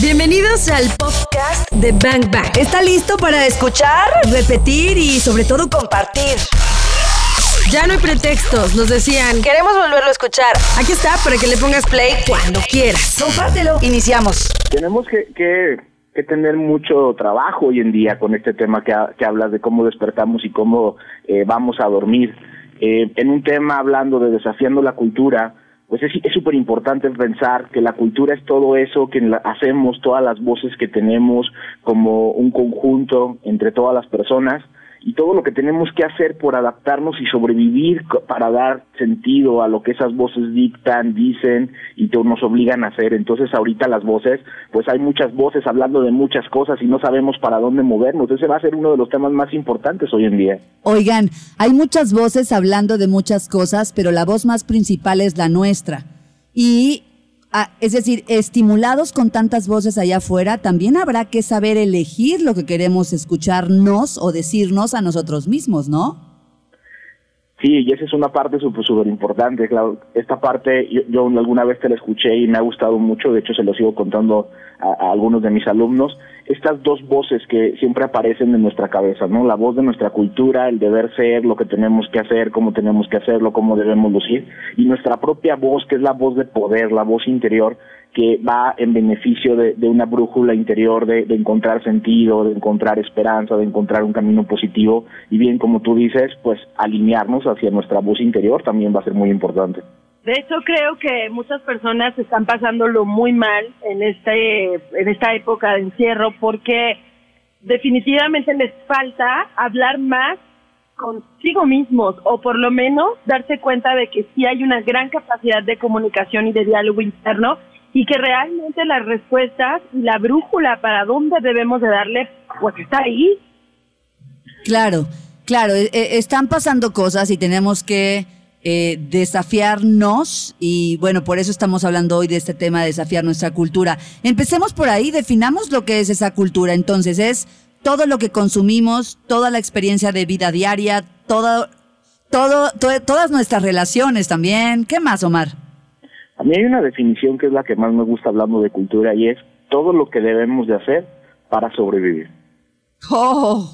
Bienvenidos al podcast de Bang Bang. ¿Está listo para escuchar, repetir y sobre todo compartir? Ya no hay pretextos, nos decían. Queremos volverlo a escuchar. Aquí está para que le pongas play cuando quieras. Compártelo. Iniciamos. Tenemos que, que, que tener mucho trabajo hoy en día con este tema que, que hablas de cómo despertamos y cómo eh, vamos a dormir. Eh, en un tema hablando de desafiando la cultura, pues es súper importante pensar que la cultura es todo eso que hacemos, todas las voces que tenemos como un conjunto entre todas las personas y todo lo que tenemos que hacer por adaptarnos y sobrevivir para dar sentido a lo que esas voces dictan, dicen y nos obligan a hacer. Entonces ahorita las voces, pues hay muchas voces hablando de muchas cosas y no sabemos para dónde movernos. Ese va a ser uno de los temas más importantes hoy en día. Oigan, hay muchas voces hablando de muchas cosas, pero la voz más principal es la nuestra. Y, ah, es decir, estimulados con tantas voces allá afuera, también habrá que saber elegir lo que queremos escucharnos o decirnos a nosotros mismos, ¿no? Sí, y esa es una parte súper importante, claro. Esta parte yo, yo alguna vez te la escuché y me ha gustado mucho, de hecho se lo sigo contando a, a algunos de mis alumnos, estas dos voces que siempre aparecen en nuestra cabeza, ¿no? La voz de nuestra cultura, el deber ser, lo que tenemos que hacer, cómo tenemos que hacerlo, cómo debemos lucir, y nuestra propia voz, que es la voz de poder, la voz interior, que va en beneficio de, una brújula interior, de, de encontrar sentido, de encontrar esperanza, de encontrar un camino positivo y bien como tú dices, pues alinearnos hacia nuestra voz interior también va a ser muy importante. De hecho, creo que muchas personas están pasándolo muy mal en este en esta época de encierro porque definitivamente les falta hablar más consigo mismos o por lo menos darse cuenta de que sí hay una gran capacidad de comunicación y de diálogo interno y que realmente las respuestas y la brújula para dónde debemos de darle pues está ahí. Claro, claro, e- e- están pasando cosas y tenemos que eh, desafiarnos y bueno, por eso estamos hablando hoy de este tema de desafiar nuestra cultura. Empecemos por ahí, definamos lo que es esa cultura. Entonces es todo lo que consumimos, toda la experiencia de vida diaria, todo, todo, to- todas nuestras relaciones también. ¿Qué más, Omar? A mí hay una definición que es la que más me gusta hablando de cultura y es todo lo que debemos de hacer para sobrevivir. Oh,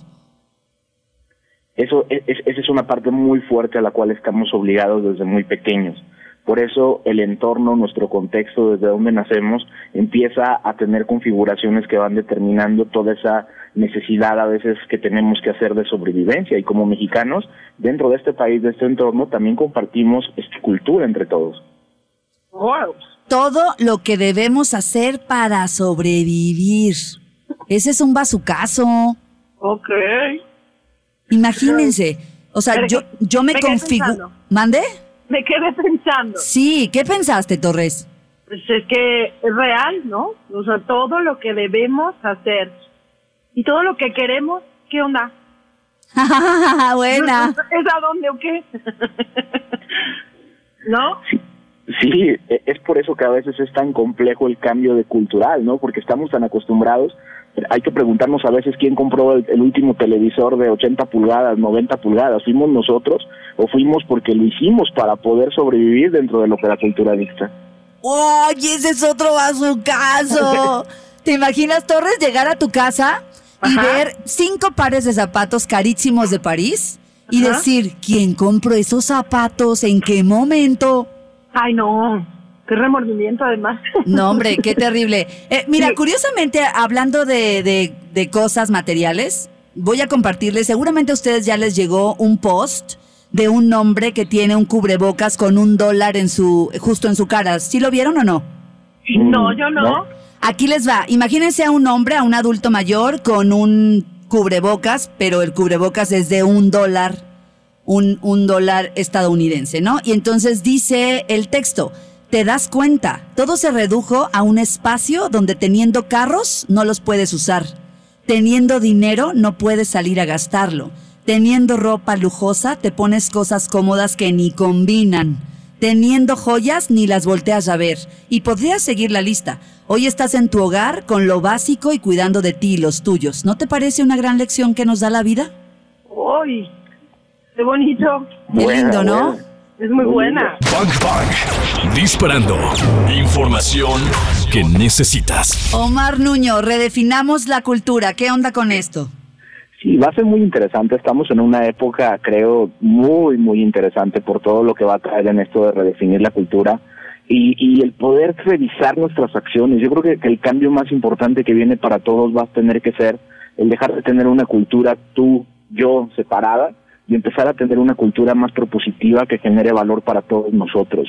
Eso es, es- esa es una parte muy fuerte a la cual estamos obligados desde muy pequeños. Por eso el entorno, nuestro contexto, desde donde nacemos, empieza a tener configuraciones que van determinando toda esa necesidad a veces que tenemos que hacer de sobrevivencia. Y como mexicanos, dentro de este país, de este entorno, también compartimos esta cultura entre todos. Todo lo que debemos hacer para sobrevivir. Ese es un bazucazo. Ok. Imagínense. O sea, yo, yo me me configuro. ¿Mande? Me quedé pensando. Sí, ¿qué pensaste, Torres? Pues es que es real, ¿no? O sea, todo lo que debemos hacer y todo lo que queremos, ¿qué onda? Buena. ¿Es a dónde o qué? ¿No? Sí, e- es por eso que a veces es tan complejo el cambio de cultural, ¿no? Porque estamos tan acostumbrados. Hay que preguntarnos a veces quién compró el, el último televisor de 80 pulgadas, 90 pulgadas. ¿Fuimos nosotros o fuimos porque lo hicimos para poder sobrevivir dentro de lo que la cultura dicta? Oye, ese es otro bazucazo. ¿Te imaginas, Torres, llegar a tu casa y Ajá. ver cinco pares de zapatos carísimos de París y Ajá. decir, ¿quién compró esos zapatos? ¿En qué momento? Ay, no. Qué remordimiento, además. No, hombre, qué terrible. Eh, mira, Sí. curiosamente, hablando de, de- de cosas materiales, voy a compartirles, seguramente a ustedes ya les llegó un post de un hombre que tiene un cubrebocas con un dólar en su, justo en su cara. ¿Sí lo vieron o no? No, yo no. ¿No? Aquí les va. Imagínense a un hombre, a un adulto mayor, con un cubrebocas, pero el cubrebocas es de un dólar, un, dólar estadounidense, ¿no? Y entonces dice el texto, te das cuenta, todo se redujo a un espacio donde teniendo carros no los puedes usar, teniendo dinero no puedes salir a gastarlo, teniendo ropa lujosa te pones cosas cómodas que ni combinan. Teniendo joyas ni las volteas a ver. Y podrías seguir la lista. Hoy estás en tu hogar con lo básico y cuidando de ti y los tuyos. ¿No te parece una gran lección que nos da la vida? Uy, qué bonito. Qué lindo, ¿no? Es muy buena. Bang Bang. Disparando. Información que necesitas. Omar Nuño, redefinamos la cultura. ¿Qué onda con esto? Sí, va a ser muy interesante. Estamos en una época, creo, muy, muy interesante por todo lo que va a traer en esto de redefinir la cultura y, y el poder revisar nuestras acciones. Yo creo que, que el cambio más importante que viene para todos va a tener que ser el dejar de tener una cultura tú, yo, separada y empezar a tener una cultura más propositiva que genere valor para todos nosotros.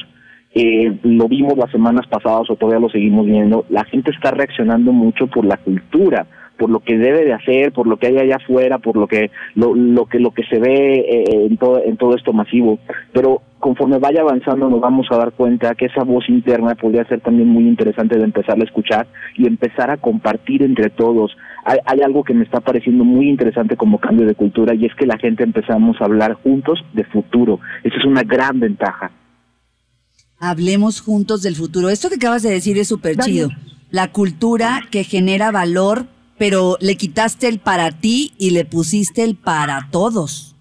Eh, lo vimos las semanas pasadas o todavía lo seguimos viendo, la gente está reaccionando mucho por la cultura, por lo que debe de hacer, por lo que hay allá afuera, por lo que lo, lo que lo que se ve eh, en todo en todo esto masivo, pero conforme vaya avanzando nos vamos a dar cuenta que esa voz interna podría ser también muy interesante de empezar a escuchar y empezar a compartir entre todos. Hay, hay algo que me está pareciendo muy interesante como cambio de cultura y es que la gente empezamos a hablar juntos de futuro. Esa es una gran ventaja. Hablemos juntos del futuro. Esto que acabas de decir es súper chido. La cultura que genera valor, pero le quitaste el para ti y le pusiste el para todos.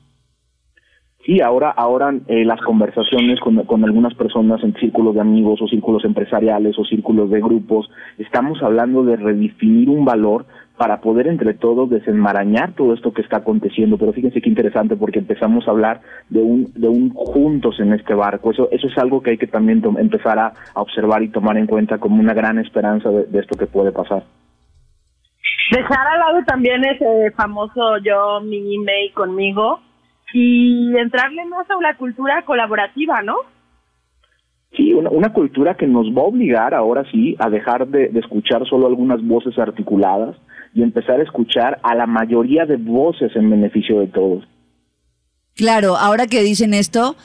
Sí, ahora, ahora eh, las conversaciones con, con algunas personas en círculos de amigos o círculos empresariales o círculos de grupos, estamos hablando de redefinir un valor para poder entre todos desenmarañar todo esto que está aconteciendo. Pero fíjense qué interesante porque empezamos a hablar de un, de un juntos en este barco. Eso, eso es algo que hay que también empezar a, a, observar y tomar en cuenta como una gran esperanza de, de, esto que puede pasar. Dejar al lado también ese famoso yo, mi email conmigo y entrarle más a la cultura colaborativa, ¿no? Sí, una, una, cultura que nos va a obligar ahora sí a dejar de, de, escuchar solo algunas voces articuladas y empezar a escuchar a la mayoría de voces en beneficio de todos. Claro, ahora que dicen esto,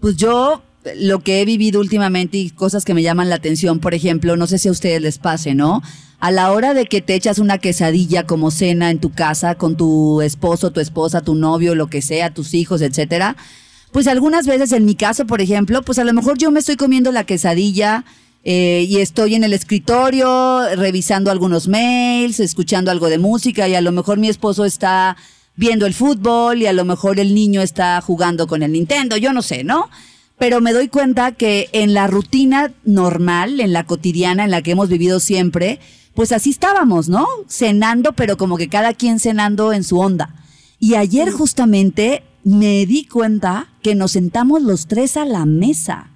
pues yo lo que he vivido últimamente y cosas que me llaman la atención, por ejemplo, no sé si a ustedes les pase, ¿no? A la hora de que te echas una quesadilla como cena en tu casa con tu esposo, tu esposa, tu novio, lo que sea, tus hijos, etcétera, pues algunas veces en mi caso, por ejemplo, pues a lo mejor yo me estoy comiendo la quesadilla eh, y estoy en el escritorio revisando algunos mails, escuchando algo de música y a lo mejor mi esposo está viendo el fútbol y a lo mejor el niño está jugando con el Nintendo, yo no sé, ¿no? Pero me doy cuenta que en la rutina normal, en la cotidiana, en la que hemos vivido siempre, pues así estábamos, ¿no? Cenando, pero como que cada quien cenando en su onda. Y ayer justamente me di cuenta que nos sentamos los tres a la mesa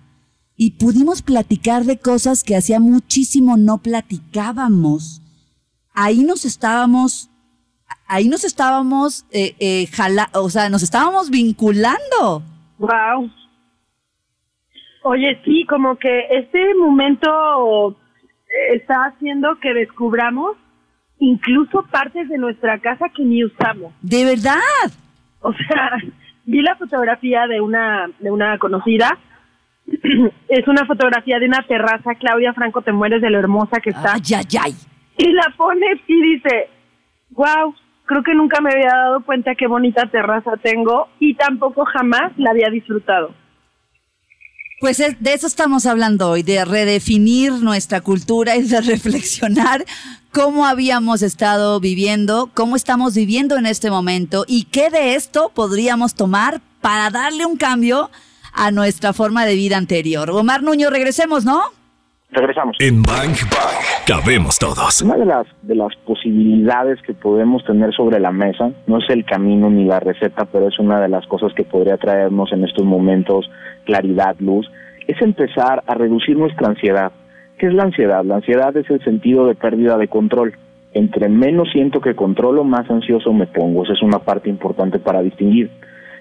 y pudimos platicar de cosas que hacía muchísimo no platicábamos. Ahí nos estábamos, ahí nos estábamos, eh, eh, jala, o sea, nos estábamos vinculando. Wow. Oye, sí, como que este momento está haciendo que descubramos incluso partes de nuestra casa que ni usamos. ¿De verdad? O sea, vi la fotografía de una de una conocida. es una fotografía de una terraza, Claudia Franco, te mueres de lo hermosa que está. Ay, ay, ay. Y la pone y dice, wow, creo que nunca me había dado cuenta qué bonita terraza tengo y tampoco jamás la había disfrutado. Pues de eso estamos hablando hoy, de redefinir nuestra cultura y de reflexionar cómo habíamos estado viviendo, cómo estamos viviendo en este momento y qué de esto podríamos tomar para darle un cambio a nuestra forma de vida anterior. Omar Nuño, regresemos, ¿no? Regresamos. En Bank Bank cabemos todos. Una de las, de las posibilidades que podemos tener sobre la mesa, no es el camino ni la receta, pero es una de las cosas que podría traernos en estos momentos claridad, luz, es empezar a reducir nuestra ansiedad. ¿Qué es la ansiedad? La ansiedad es el sentido de pérdida de control. Entre menos siento que controlo, más ansioso me pongo. Esa es una parte importante para distinguir.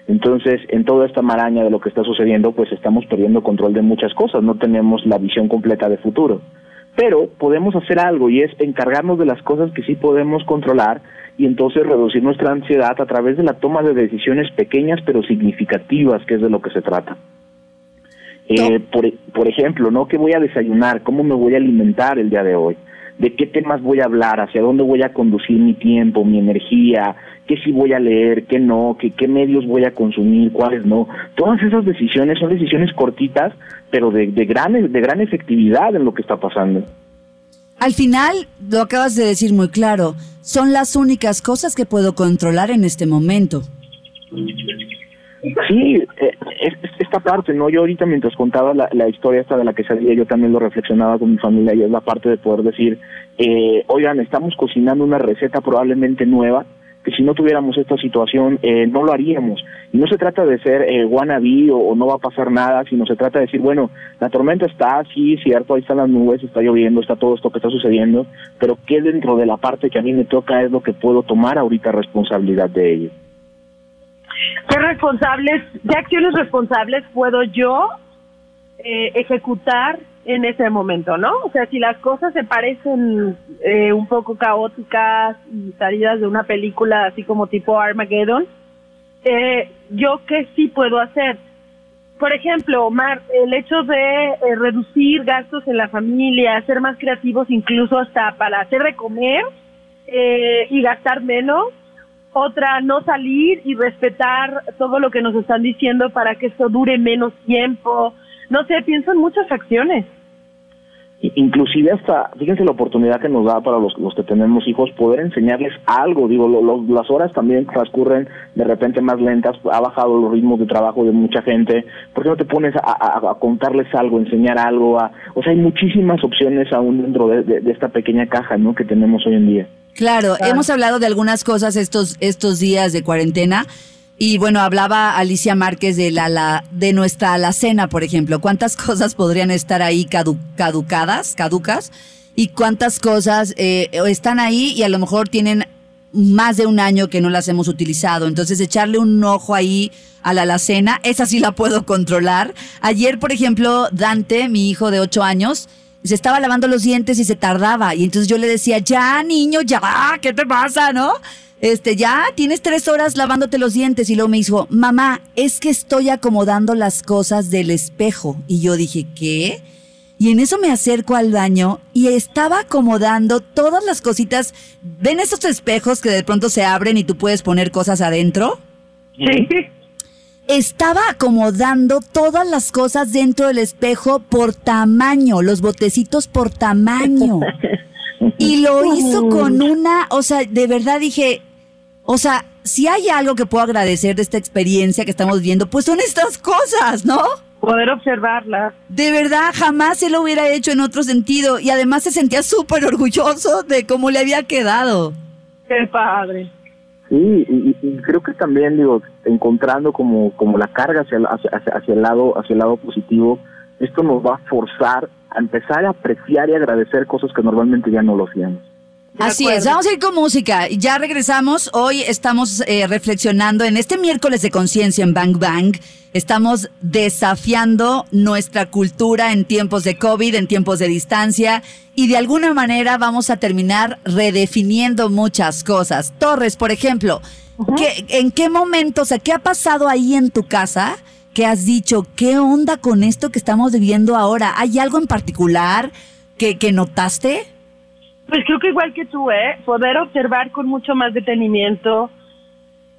Entonces, en toda esta maraña de lo que está sucediendo, pues estamos perdiendo control de muchas cosas, no tenemos la visión completa de futuro. Pero podemos hacer algo y es encargarnos de las cosas que sí podemos controlar y entonces reducir nuestra ansiedad a través de la toma de decisiones pequeñas pero significativas, que es de lo que se trata. Eh, por, por ejemplo, ¿no? ¿Qué voy a desayunar? ¿Cómo me voy a alimentar el día de hoy? ¿De qué temas voy a hablar? ¿Hacia dónde voy a conducir mi tiempo, mi energía? ¿Qué sí voy a leer? ¿Qué no? ¿Qué, qué medios voy a consumir? ¿Cuáles no? Todas esas decisiones son decisiones cortitas, pero de, de, gran, de gran efectividad en lo que está pasando. Al final, lo acabas de decir muy claro, son las únicas cosas que puedo controlar en este momento. Sí, eh, esta parte, ¿no? Yo ahorita mientras contaba la, la historia esta de la quesadilla, yo también lo reflexionaba con mi familia y es la parte de poder decir, eh, oigan, estamos cocinando una receta probablemente nueva, que si no tuviéramos esta situación eh, no lo haríamos. Y no se trata de ser eh, wannabe o, no va a pasar nada, sino se trata de decir, bueno, la tormenta está, sí, cierto, ahí están las nubes, está lloviendo, está todo esto que está sucediendo, pero ¿qué dentro de la parte que a mí me toca es lo que puedo tomar ahorita responsabilidad de ello? ¿Qué responsables, qué acciones responsables puedo yo eh, ejecutar en ese momento, ¿no? O sea, si las cosas se parecen eh, un poco caóticas y salidas de una película así como tipo Armageddon, eh, yo qué sí puedo hacer. Por ejemplo, Omar, el hecho de eh, reducir gastos en la familia, ser más creativos incluso hasta para hacer de comer eh, y gastar menos. Otra, no salir y respetar todo lo que nos están diciendo para que esto dure menos tiempo. No sé, pienso en muchas acciones inclusive hasta, fíjense la oportunidad que nos da para los, los que tenemos hijos poder enseñarles algo, digo, las horas también transcurren de repente más lentas, ha bajado los ritmos de trabajo de mucha gente, ¿por qué no te pones a, contarles algo, enseñar algo? A, o sea, hay muchísimas opciones aún dentro de, esta pequeña caja, ¿no?, que tenemos hoy en día. Claro, hemos hablado de algunas cosas estos, estos días de cuarentena, y bueno, hablaba Alicia Márquez de la, la de nuestra alacena, por ejemplo. ¿Cuántas cosas podrían estar ahí caducadas, caducas? Y cuántas cosas eh, están ahí y a lo mejor tienen más de un año que no las hemos utilizado. Entonces, echarle un ojo ahí a la alacena, esa sí la puedo controlar. Ayer, por ejemplo, Dante, mi hijo de ocho años, se estaba lavando los dientes y se tardaba. Y entonces yo le decía, ya, niño, ya, ¿qué te pasa, no? este, ya tienes tres horas lavándote los dientes. Y luego me dijo, mamá, es que estoy acomodando las cosas del espejo. Y yo dije, ¿qué? Y en eso me acerco al baño y estaba acomodando todas las cositas. ¿Ven esos espejos que de pronto se abren y tú puedes poner cosas adentro? Sí. Estaba acomodando todas las cosas dentro del espejo por tamaño, los botecitos por tamaño. Y lo hizo con una, o sea, de verdad dije, o sea, si hay algo que puedo agradecer de esta experiencia que estamos viendo, pues son estas cosas, ¿no? Poder observarlas. De verdad, jamás se lo hubiera hecho en otro sentido. Y además se sentía súper orgulloso de cómo le había quedado. Qué padre. Sí, y, creo que también, digo, encontrando como, como la carga hacia, hacia, hacia, el lado, hacia el lado positivo, esto nos va a forzar a empezar a apreciar y agradecer cosas que normalmente ya no lo hacíamos. Así es, vamos a ir con música. Ya regresamos. Hoy estamos eh, reflexionando en este miércoles de conciencia en Bang Bang. Estamos desafiando nuestra cultura en tiempos de COVID, en tiempos de distancia y de alguna manera vamos a terminar redefiniendo muchas cosas. Torres, por ejemplo, ¿en qué momento, o sea, qué ha pasado ahí en tu casa? ¿Qué has dicho? ¿Qué onda con esto que estamos viviendo ahora? ¿Hay algo en particular que, que notaste? Pues creo que igual que tú, ¿eh? Poder observar con mucho más detenimiento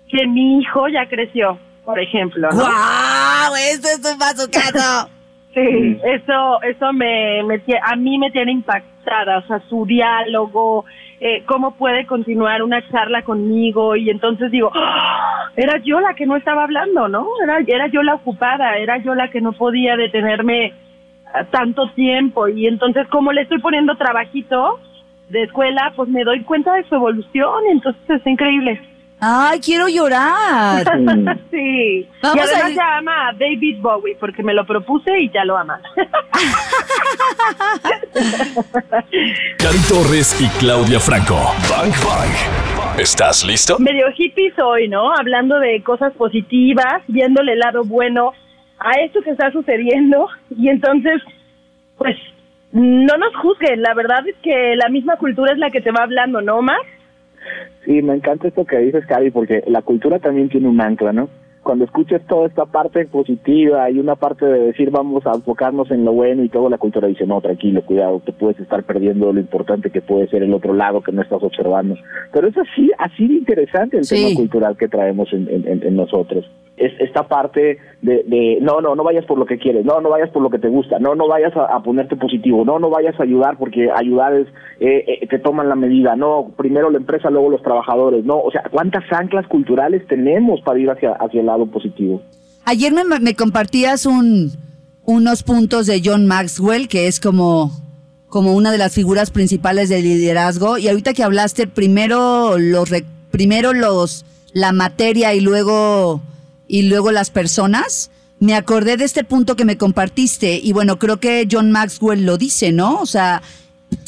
que mi hijo ya creció, por ejemplo. ¿no? ¡Guau! ¡Eso es un bazucazo! sí, eso, eso me, me, a mí me tiene impactada, o sea, su diálogo, eh, cómo puede continuar una charla conmigo y entonces digo, ¡Ah! era yo la que no estaba hablando, ¿no? Era, era yo la ocupada, era yo la que no podía detenerme tanto tiempo y entonces como le estoy poniendo trabajito de escuela, pues me doy cuenta de su evolución y entonces es increíble. Ay, quiero llorar. sí. Vamos y además ya ama a David Bowie porque me lo propuse y ya lo ama. Cari Torres y Claudia Franco. Bang Bang. ¿Estás listo? Medio hippie soy, ¿no? Hablando de cosas positivas, viéndole el lado bueno a esto que está sucediendo y entonces, pues, no nos juzguen. La verdad es que la misma cultura es la que te va hablando, ¿no, Mar? Sí, me encanta esto que dices, Cari, porque la cultura también tiene un ancla, ¿no? Cuando escuches toda esta parte positiva y una parte de decir vamos a enfocarnos en lo bueno y todo, la cultura dice, no, tranquilo, cuidado, te puedes estar perdiendo lo importante que puede ser el otro lado que no estás observando. Pero es así, así de interesante el tema cultural que traemos en, en nosotros es esta parte de, de, no, no, no vayas por lo que quieres, no, no vayas por lo que te gusta, no, no vayas a, ponerte positivo, no, no vayas a ayudar porque ayudar es, eh, eh, te toman la medida, no, primero la empresa, luego los trabajadores, no, o sea, ¿cuántas anclas culturales tenemos para ir hacia, hacia el lado positivo? Ayer me, compartías un, unos puntos de John Maxwell, que es como, como una de las figuras principales del liderazgo. Y ahorita que hablaste, primero los, primero los, la materia y luego, y luego las personas. Me acordé de este punto que me compartiste y bueno, creo que John Maxwell lo dice, ¿no? O sea,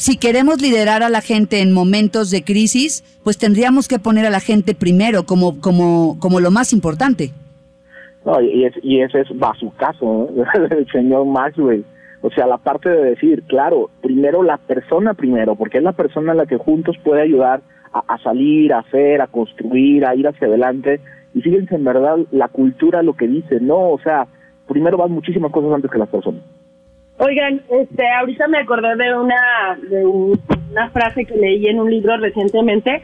si queremos liderar a la gente en momentos de crisis, pues tendríamos que poner a la gente primero como, como, como lo más importante. No, y, es, y ese es va su caso, el señor Maxwell. O sea, la parte de decir, claro, primero la persona primero, porque es la persona la que juntos puede ayudar a, a salir, a hacer, a construir, a ir hacia adelante. Y fíjense, en verdad, la cultura lo que dice, no, o sea, primero van muchísimas cosas antes que las personas. Oigan, este, ahorita me acordé de una, de una frase que leí en un libro recientemente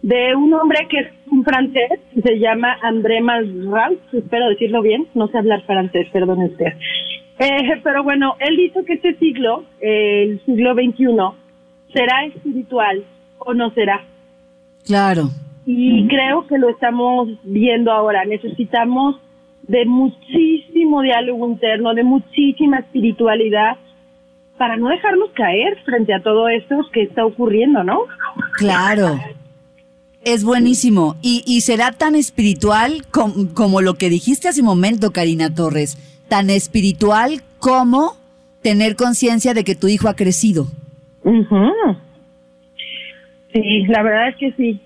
de un hombre que es un francés, se llama André Malraux, espero decirlo bien, no sé hablar francés, perdón usted. Eh, pero bueno, él dice que este siglo, el siglo XXI, será espiritual o no será. Claro. Y creo que lo estamos viendo ahora. Necesitamos de muchísimo diálogo interno, de muchísima espiritualidad, para no dejarnos caer frente a todo esto que está ocurriendo, ¿no? Claro. Es buenísimo. Y, y será tan espiritual como lo que dijiste hace un momento, Karina Torres. Tan espiritual como tener conciencia de que tu hijo ha crecido. Sí, la verdad es que sí.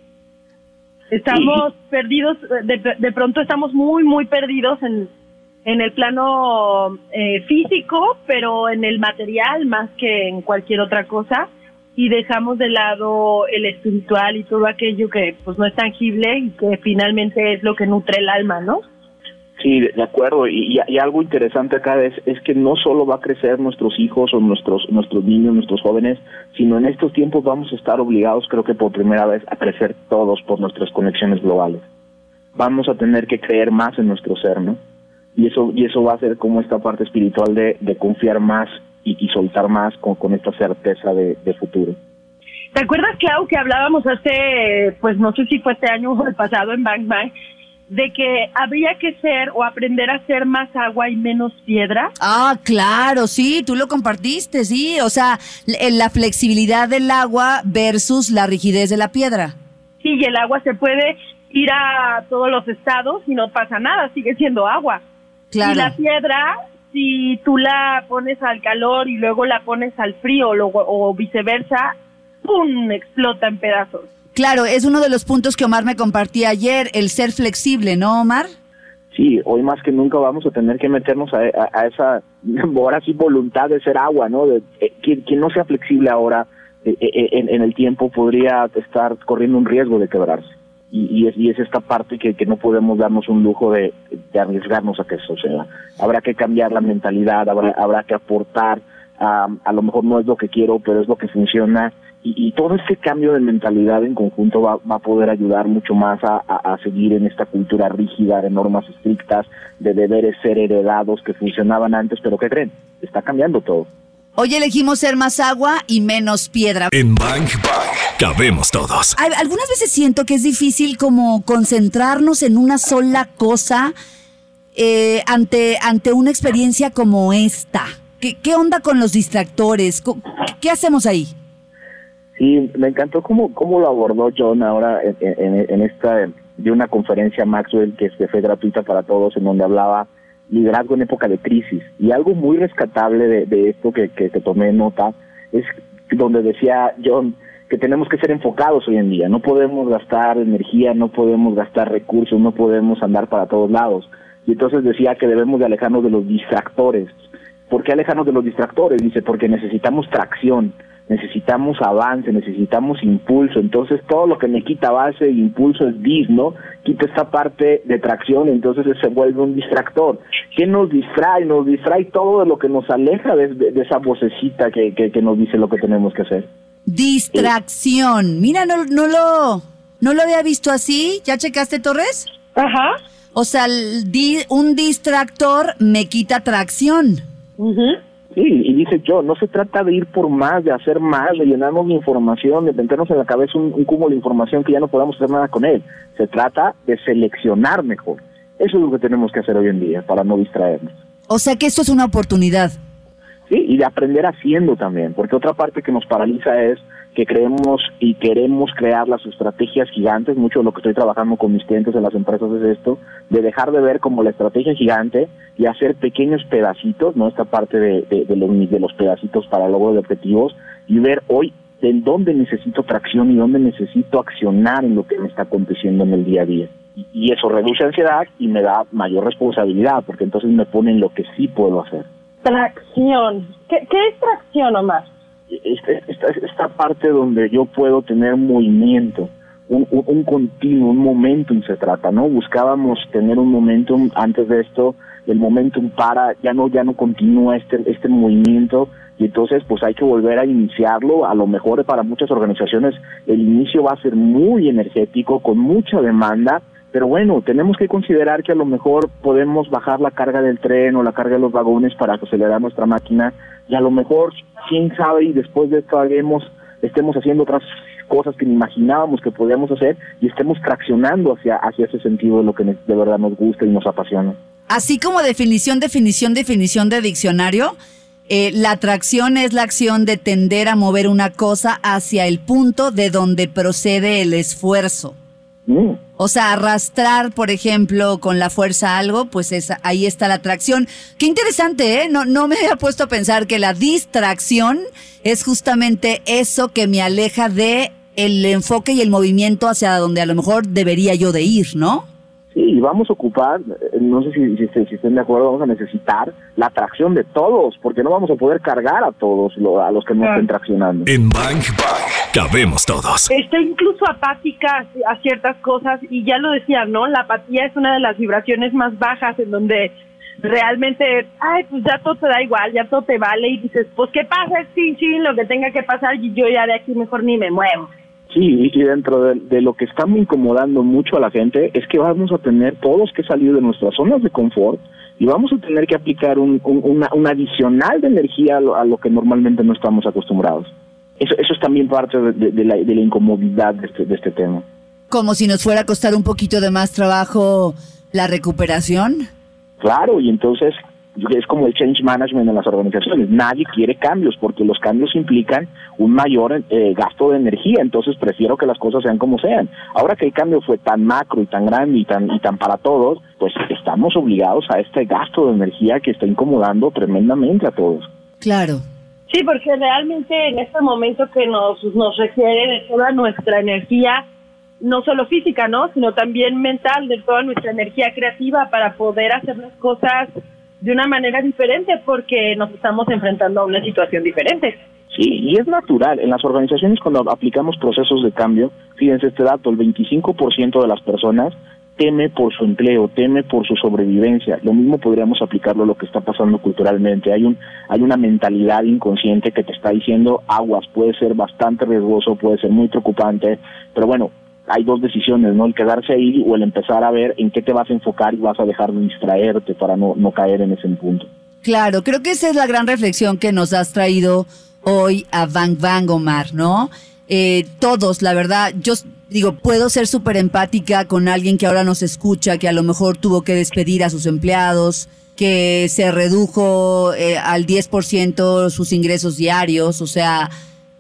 Estamos perdidos, de, de, pronto estamos muy, muy perdidos en, en el plano eh, físico, pero en el material más que en cualquier otra cosa, y dejamos de lado el espiritual y todo aquello que pues no es tangible y que finalmente es lo que nutre el alma, ¿no? Sí, de acuerdo. Y, y, algo interesante acá es, es que no solo va a crecer nuestros hijos o nuestros nuestros niños, nuestros jóvenes, sino en estos tiempos vamos a estar obligados, creo que por primera vez, a crecer todos por nuestras conexiones globales. Vamos a tener que creer más en nuestro ser, ¿no? Y eso y eso va a ser como esta parte espiritual de, confiar más y, y soltar más con, con esta certeza de, de futuro. ¿Te acuerdas, Clau, que hablábamos hace, pues no sé si fue este año o el pasado en Bang Bang, de que habría que ser o aprender a hacer más agua y menos piedra. Ah, claro, sí, tú lo compartiste, sí, o sea, la flexibilidad del agua versus la rigidez de la piedra. Sí, y el agua se puede ir a todos los estados y no pasa nada, sigue siendo agua. Claro. Y la piedra, si tú la pones al calor y luego la pones al frío o, o viceversa, ¡pum! explota en pedazos. Claro, es uno de los puntos que Omar me compartía ayer, el ser flexible, ¿no, Omar? Sí, hoy más que nunca vamos a tener que meternos a, a, esa, ahora sí, voluntad de ser agua, ¿no? De, eh, quien, no sea flexible ahora eh, eh, en, el tiempo podría estar corriendo un riesgo de quebrarse. Y, y, es, y es esta parte que, no podemos darnos un lujo de, arriesgarnos a que eso suceda. Habrá que cambiar la mentalidad, habrá, habrá que aportar, a lo mejor no es lo que quiero, pero es lo que funciona y, y, todo este cambio de mentalidad en conjunto va, va a poder ayudar mucho más a, a, a, seguir en esta cultura rígida de normas estrictas, de deberes ser heredados que funcionaban antes, pero ¿qué creen? Está cambiando todo. Hoy elegimos ser más agua y menos piedra. En Bang Bang cabemos todos. Algunas veces siento que es difícil como concentrarnos en una sola cosa eh, ante, ante una experiencia como esta. ¿Qué, ¿Qué onda con los distractores? ¿Qué hacemos ahí? Sí, me encantó cómo, cómo lo abordó John ahora en, en, esta de una conferencia Maxwell que fue gratuita para todos en donde hablaba liderazgo en época de crisis y algo muy rescatable de, esto que, que, que tomé nota es donde decía John que tenemos que ser enfocados hoy en día, no podemos gastar energía, no podemos gastar recursos, no podemos andar para todos lados. Y entonces decía que debemos de alejarnos de los distractores. ¿Por qué alejarnos de los distractores? Dice, porque necesitamos tracción necesitamos avance, necesitamos impulso, entonces todo lo que me quita base e impulso es dis, ¿no? Quita esta parte de tracción, entonces se vuelve un distractor. ¿Qué nos distrae? Nos distrae todo de lo que nos aleja de, de, de esa vocecita que, que, que, nos dice lo que tenemos que hacer. Distracción. Mira, no, no lo no lo había visto así. ¿Ya checaste, Torres? Ajá. O sea, di, un distractor me quita tracción. Uh -huh. Sí, y dice yo, no se trata de ir por más, de hacer más, de llenarnos de información, de meternos en la cabeza un, un cúmulo de información que ya no podamos hacer nada con él. Se trata de seleccionar mejor. Eso es lo que tenemos que hacer hoy en día para no distraernos. O sea que esto es una oportunidad. Sí, y de aprender haciendo también, porque otra parte que nos paraliza es que creemos y queremos crear las estrategias gigantes, mucho de lo que estoy trabajando con mis clientes en las empresas es esto, de dejar de ver como la estrategia gigante y hacer pequeños pedacitos, ¿no? Esta parte de, los, de los pedacitos para logro de objetivos y ver hoy en dónde necesito tracción y dónde necesito accionar en lo que me está aconteciendo en el día a día. Y, eso reduce ansiedad y me da mayor responsabilidad, porque entonces me pone en lo que sí puedo hacer. Tracción. ¿Qué, es tracción, Omar? Esta, esta, esta parte donde yo puedo tener movimiento, un, un, un continuo, un momentum se trata, ¿no? Buscábamos tener un momentum antes de esto, el momentum para, ya no, ya no continúa este, este movimiento, y entonces pues hay que volver a iniciarlo, a lo mejor para muchas organizaciones el inicio va a ser muy energético, con mucha demanda, pero bueno, tenemos que considerar que a lo mejor podemos bajar la carga del tren o la carga de los vagones para acelerar nuestra máquina y a lo mejor, quién sabe, y después de esto hagamos, estemos haciendo otras cosas que ni imaginábamos que podíamos hacer y estemos traccionando hacia, hacia ese sentido de lo que de verdad nos gusta y nos apasiona. Así como definición, definición, definición de diccionario, eh, la atracción es la acción de tender a mover una cosa hacia el punto de donde procede el esfuerzo. Mm. O sea, arrastrar, por ejemplo, con la fuerza algo, pues es, ahí está la atracción. Qué interesante, ¿eh? No, no me había puesto a pensar que la distracción es justamente eso que me aleja de el enfoque y el movimiento hacia donde a lo mejor debería yo de ir, ¿no? Sí, vamos a ocupar, eh, no sé si, si, estén de acuerdo, vamos a necesitar la tracción de todos, porque no vamos a poder cargar a todos, a los que no estén traccionando. En Bank Bank cabemos todos. Estoy incluso apática a ciertas cosas y ya lo decía, ¿no? La apatía es una de las vibraciones más bajas en donde realmente, ay, pues ya todo te da igual, ya todo te vale y dices, pues qué pasa, es chin, chin, lo que tenga que pasar y yo ya de aquí mejor ni me muevo. Sí, y dentro de, lo que está incomodando mucho a la gente es que vamos a tener todos que salir de nuestras zonas de confort y vamos a tener que aplicar un, una, adicional de energía a lo, que normalmente no estamos acostumbrados. Eso, eso es también parte de, la, de la incomodidad de este, de este tema. Como si nos fuera a costar un poquito de más trabajo la recuperación. Claro, y entonces es como el change management en las organizaciones. Nadie quiere cambios porque los cambios implican un mayor eh, gasto de energía, entonces prefiero que las cosas sean como sean. Ahora que el cambio fue tan macro y tan grande y tan, y tan para todos, pues estamos obligados a este gasto de energía que está incomodando tremendamente a todos. Claro. Sí, porque realmente en este momento que nos, nos requiere de toda nuestra energía, no solo física, ¿no? Sino también mental, de toda nuestra energía creativa para poder hacer las cosas de una manera diferente porque nos estamos enfrentando a una situación diferente. Sí, y es natural. En las organizaciones cuando aplicamos procesos de cambio, fíjense este dato, el 25% de las personas teme por su empleo, teme por su sobrevivencia. Lo mismo podríamos aplicarlo a lo que está pasando culturalmente. Hay un hay una mentalidad inconsciente que te está diciendo aguas, puede ser bastante riesgoso, puede ser muy preocupante, pero bueno, hay dos decisiones, ¿no? El quedarse ahí o el empezar a ver en qué te vas a enfocar y vas a dejar de distraerte para no, no caer en ese punto. Claro, creo que esa es la gran reflexión que nos has traído hoy a Bang Bang Omar, ¿no? Eh, todos, la verdad, yo digo, puedo ser súper empática con alguien que ahora nos escucha, que a lo mejor tuvo que despedir a sus empleados, que se redujo eh, al 10% sus ingresos diarios, o sea,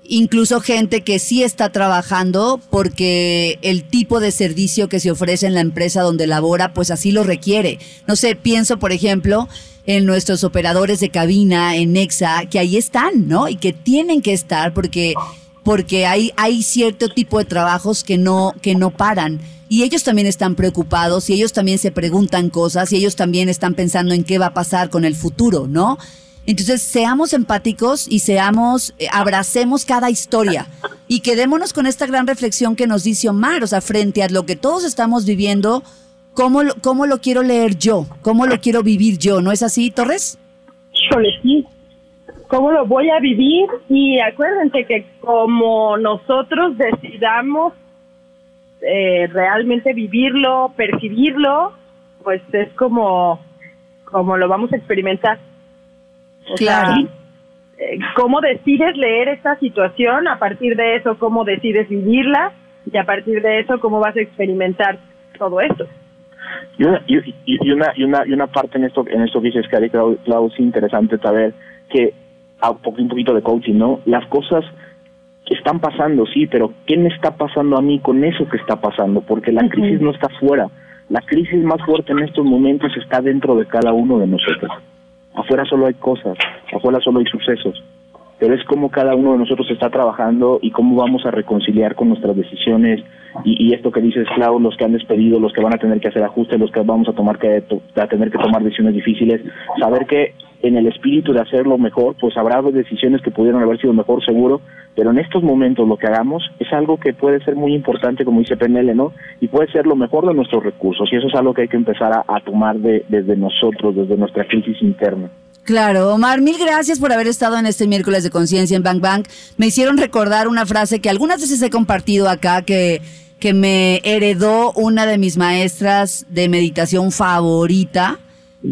incluso gente que sí está trabajando porque el tipo de servicio que se ofrece en la empresa donde labora, pues así lo requiere. No sé, pienso, por ejemplo, en nuestros operadores de cabina, en Nexa, que ahí están, ¿no? Y que tienen que estar porque, porque hay, cierto tipo de trabajos que no, que no paran. Y ellos también están preocupados y ellos también se preguntan cosas y ellos también están pensando en qué va a pasar con el futuro, ¿no? Entonces, seamos empáticos y seamos, eh, abracemos cada historia y quedémonos con esta gran reflexión que nos dice Omar, o sea, frente a lo que todos estamos viviendo, ¿cómo lo, cómo lo quiero leer yo? ¿Cómo lo quiero vivir yo? ¿No es así, Torres? ¿Cómo lo voy a vivir? Y acuérdense que como nosotros decidamos eh, realmente vivirlo, percibirlo, pues es como, como lo vamos a experimentar claro. Eh, ¿Cómo decides leer esta situación? A partir de eso, ¿cómo decides vivirla? Y a partir de eso, ¿cómo vas a experimentar todo esto? Y una, y, y una, y una, y una parte en esto, en esto que dices, Cari Clau, es interesante saber que a un poquito de coaching, ¿no? Las cosas están pasando, sí, pero ¿qué me está pasando a mí con eso que está pasando? Porque la crisis no está fuera. La crisis más fuerte en estos momentos está dentro de cada uno de nosotros. Afuera solo hay cosas, afuera solo hay sucesos pero es como cada uno de nosotros está trabajando y cómo vamos a reconciliar con nuestras decisiones y, esto que dices, Clau, los que han despedido, los que van a tener que hacer ajustes, los que vamos a tomar que a tener que tomar decisiones difíciles, saber que en el espíritu de hacerlo mejor, pues habrá decisiones que pudieron haber sido mejor, seguro, pero en estos momentos lo que hagamos es algo que puede ser muy importante, como dice Penele, ¿no? Y puede ser lo mejor de nuestros recursos, y eso es algo que hay que empezar a, tomar desde nosotros, desde nuestra crisis interna. Claro, Omar, mil gracias por haber estado en este miércoles de conciencia en Bank Bank. Me hicieron recordar una frase que algunas veces he compartido acá que, que me heredó una de mis maestras de meditación favorita,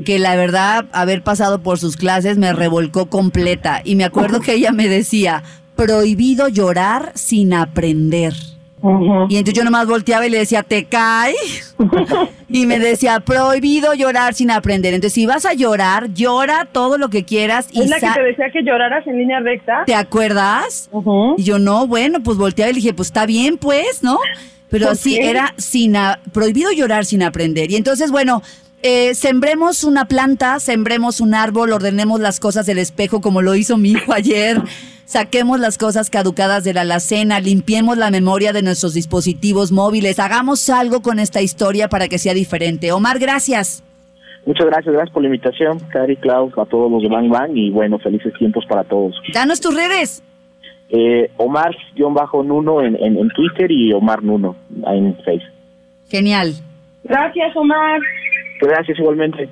que la verdad, haber pasado por sus clases me revolcó completa. Y me acuerdo que ella me decía, prohibido llorar sin aprender. Y entonces yo nomás volteaba y le decía, ¿te cae? y me decía, prohibido llorar sin aprender. Entonces, si vas a llorar, llora todo lo que quieras. Y ¿Es la que te decía que lloraras en línea recta? ¿Te acuerdas? Y yo, no, bueno, pues volteaba y le dije, pues está bien, pues, ¿no? Pero sí, era sin prohibido llorar sin aprender. Y entonces, bueno, eh, sembremos una planta, sembremos un árbol, ordenemos las cosas del espejo como lo hizo mi hijo ayer saquemos las cosas caducadas de la alacena, limpiemos la memoria de nuestros dispositivos móviles, hagamos algo con esta historia para que sea diferente. Omar, gracias. Muchas gracias, gracias por la invitación, Cari, Klaus, a todos los de Bang Bang y bueno, felices tiempos para todos. Danos tus redes. Eh, Omar-Nuno en, en, en, Twitter y Omar Nuno en Facebook. Genial. Gracias, Omar. Gracias igualmente.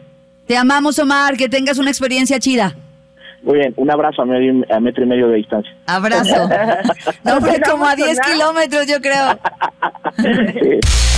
Te amamos, Omar, que tengas una experiencia chida. Muy bien, un abrazo a, medio, a metro y medio de distancia. Abrazo. no, pero como a 10 kilómetros, yo creo.